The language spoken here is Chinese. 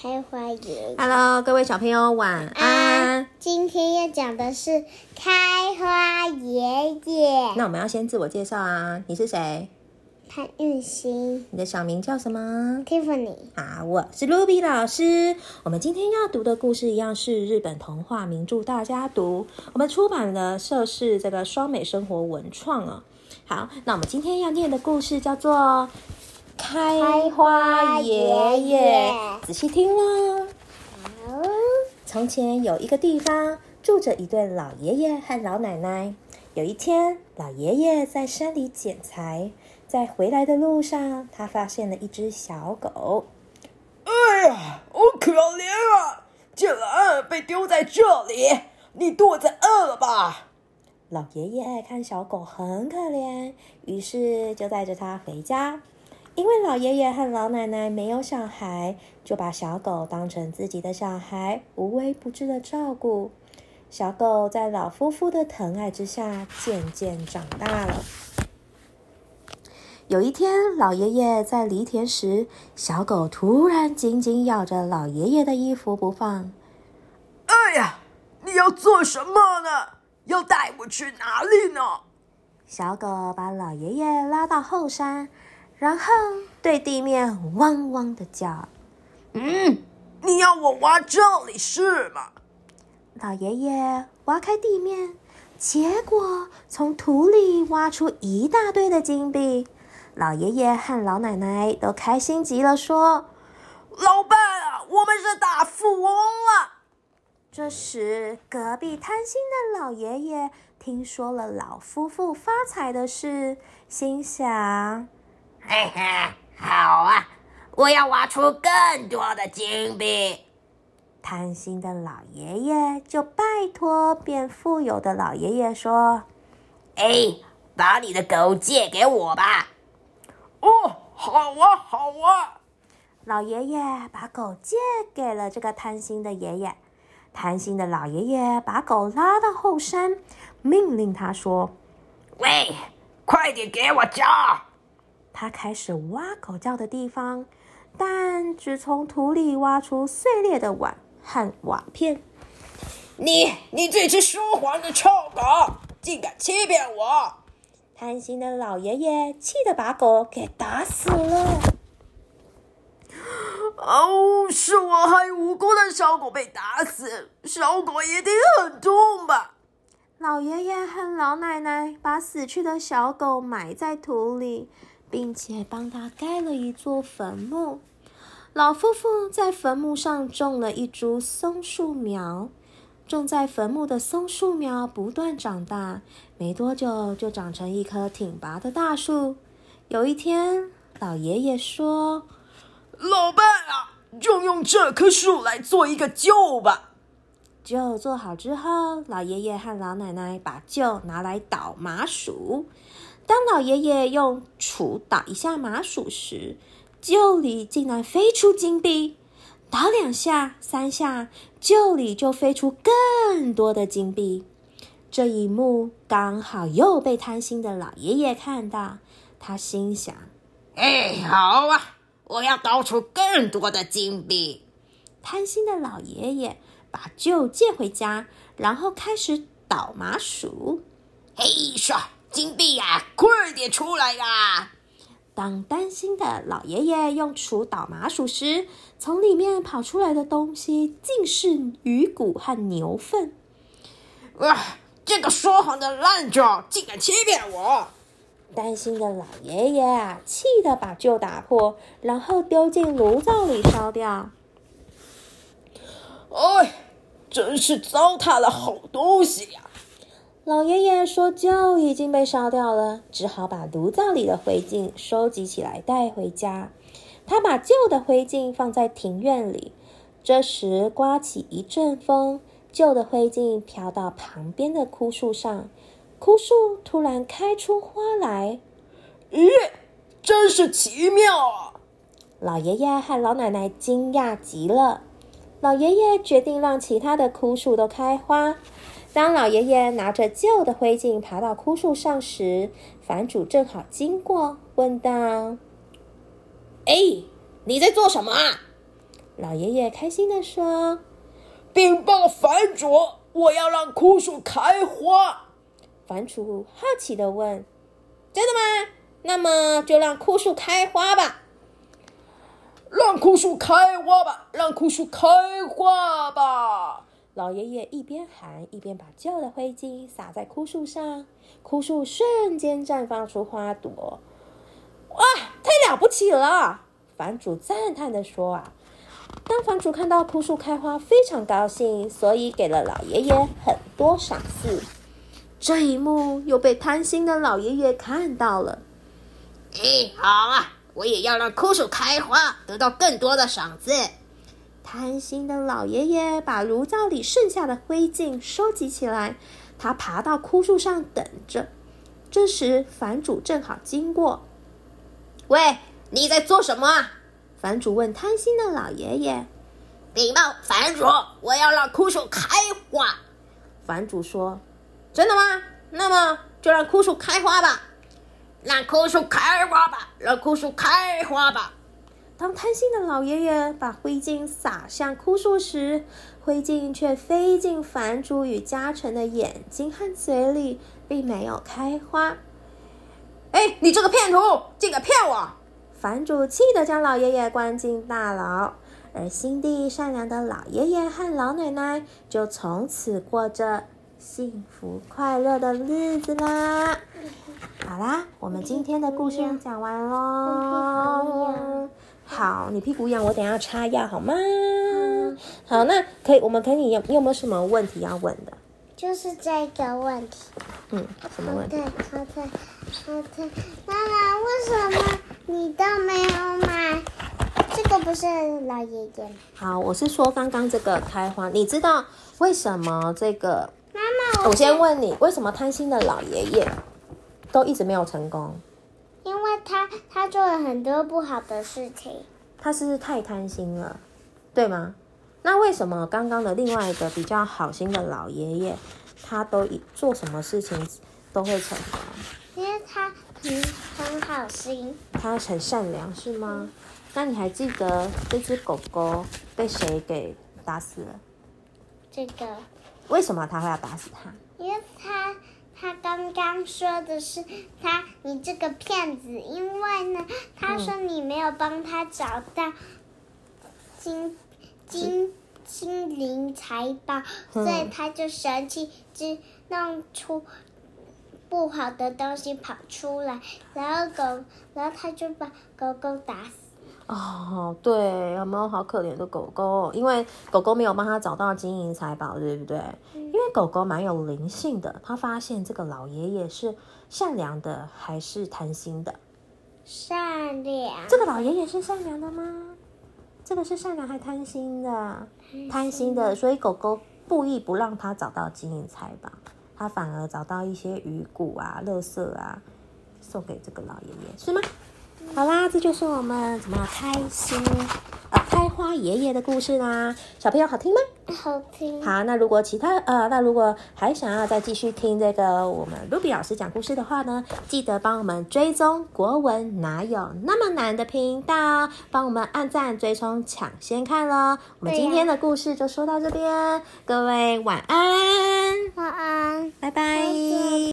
开花爷爷。Hello，各位小朋友晚安。今天要讲的是开花爷爷那我们要先自我介绍啊，你是谁？潘玉欣你的小名叫什么？Tiffany。啊，我是 Ruby 老师。我们今天要读的故事一样是日本童话名著大家读，我们出版的社是这个双美生活文创啊。好，那我们今天要念的故事叫做《开花爷爷》，仔细听喽。从前有一个地方住着一对老爷爷和老奶奶。有一天，老爷爷在山里捡柴，在回来的路上，他发现了一只小狗。哎呀，好可怜啊！竟然被丢在这里，你肚子饿了吧？老爷爷看小狗很可怜，于是就带着它回家。因为老爷爷和老奶奶没有小孩，就把小狗当成自己的小孩，无微不至的照顾。小狗在老夫妇的疼爱之下，渐渐长大了。有一天，老爷爷在犁田时，小狗突然紧紧咬着老爷爷的衣服不放。哎呀，你要做什么呢？要带我去哪里呢？小狗把老爷爷拉到后山，然后对地面汪汪的叫。嗯，你要我挖这里是吗？老爷爷挖开地面，结果从土里挖出一大堆的金币。老爷爷和老奶奶都开心极了，说老伴啊，我们是大富翁了。：“这时，隔壁贪心的老爷爷听说了老夫妇发财的事，心想。”嘿嘿，好啊！我要挖出更多的金币。贪心的老爷爷就拜托变富有的老爷爷说哎，把你的狗借给我吧。哦，好啊，好啊。：“老爷爷把狗借给了这个贪心的爷爷。”贪心的老爷爷把狗拉到后山，命令他说喂，快点给我叫！：“他开始挖狗叫的地方，但只从土里挖出碎裂的碗和瓦片。你，你这只说谎的臭狗，竟敢欺骗我！贪心的老爷爷气得把狗给打死了。哦，是我害无辜的小狗被打死，小狗一定很痛吧？老爷爷和老奶奶把死去的小狗埋在土里，并且帮他盖了一座坟墓。老夫妇在坟墓上种了一株松树苗，种在坟墓的松树苗不断长大，没多久就长成一棵挺拔的大树。有一天，老爷爷说老伴啊，就用这棵树来做一个臼吧。臼做好之后，老爷爷和老奶奶把臼拿来捣麻薯。当老爷爷用杵打一下麻薯时，臼里竟然飞出金币。打两下、三下，臼里就飞出更多的金币。这一幕刚好又被贪心的老爷爷看到，他心想：哎，好啊！我要倒出更多的金币。贪心的老爷爷把臼借回家，然后开始捣麻薯。嘿唰，金币呀、快点出来呀！当担心的老爷爷用锄捣麻薯时，从里面跑出来的东西竟是鱼骨和牛粪。哇，这个说谎的烂种竟敢欺骗我！担心的老爷爷啊，气得把臼打破，然后丢进炉灶里烧掉。哎，真是糟蹋了好东西呀、老爷爷说旧已经被烧掉了，只好把炉灶里的灰烬收集起来带回家。他把旧的灰烬放在庭院里。这时刮起一阵风，旧的灰烬飘到旁边的枯树上，枯树突然开出花来。咦，真是奇妙啊！老爷爷和老奶奶惊讶极了。老爷爷决定让其他的枯树都开花。当老爷爷拿着旧的灰烬爬到枯树上时，房主正好经过，问道哎，你在做什么啊？：“老爷爷开心的说禀报房主，我要让枯树开花。：“房主好奇的问：真的吗？那么就让枯树开花吧。”让枯树开花吧，让枯树开花吧。老爷爷一边喊，一边把旧的灰烬撒在枯树上，枯树瞬间绽放出花朵。哇，太了不起了！房主赞叹地说：“啊，当房主看到枯树开花，非常高兴，所以给了老爷爷很多赏赐。这一幕又被贪心的老爷爷看到了。哎，好啊，我也要让枯树开花，得到更多的赏赐。贪心的老爷爷把炉灶里剩下的灰烬收集起来，他爬到枯树上等着。这时，房主正好经过。喂，你在做什么啊？房主问贪心的老爷爷。禀报房主，我要让枯树开花。房主说：“真的吗？那么就让枯树开花吧。让枯树开花吧，让枯树开花吧。”当贪心的老爷爷把灰烬撒向枯树时，灰烬却飞进房主与嘉诚的眼睛和嘴里，并没有开花。哎，你这个骗徒，竟敢骗我！房主气得将老爷爷关进大牢，而心地善良的老爷爷和老奶奶就从此过着幸福快乐的日子啦。好啦，我们今天的故事讲完喽。好，你屁股痒，我等一下擦药好吗？好，那可以，我们可以有，你有没有什么问题要问的？就是这个问题。嗯，什么问题对？，好的，好的。妈妈，为什么你都没有买？这个不是老爷爷？好，我是说刚刚这个开花，你知道为什么这个？妈妈，我先问你，为什么贪心的老爷爷都一直没有成功？他他做了很多不好的事情。他是不是太贪心了，对吗？那为什么刚刚的另外一个比较好心的老爷爷，他都一做什么事情都会成功？因为他很很好心，他很善良是吗？那你还记得这只狗狗被谁给打死了？这个，为什么他会要打死它？因为他他刚刚说的是他你这个骗子，因为呢，他说你没有帮他找到金金金灵财宝，所以他就生气，就弄出不好的东西跑出来，然后狗，然后他就把狗狗打死。哦，对，有没有好可怜的狗狗？因为狗狗没有帮他找到金银财宝，对不对？因为狗狗蛮有灵性的，它发现这个老爷爷是善良的还是贪心的？善良，这个老爷爷是善良的吗？这个是善良还贪心的？贪心的，所以狗狗故意不让他找到金银财宝，他反而找到一些鱼骨啊、垃圾啊，送给这个老爷爷，是吗？好啦，这就是我们怎么开心呃开花爷爷的故事啦。小朋友好听吗？好听。好，那如果其他呃，那如果还想要再继续听这个我们 Ruby 老师讲故事的话呢，记得帮我们追踪国文哪有那么难的频道，帮我们按赞、追踪、抢先看喽。我们今天的故事就说到这边，各位晚安，晚安。拜拜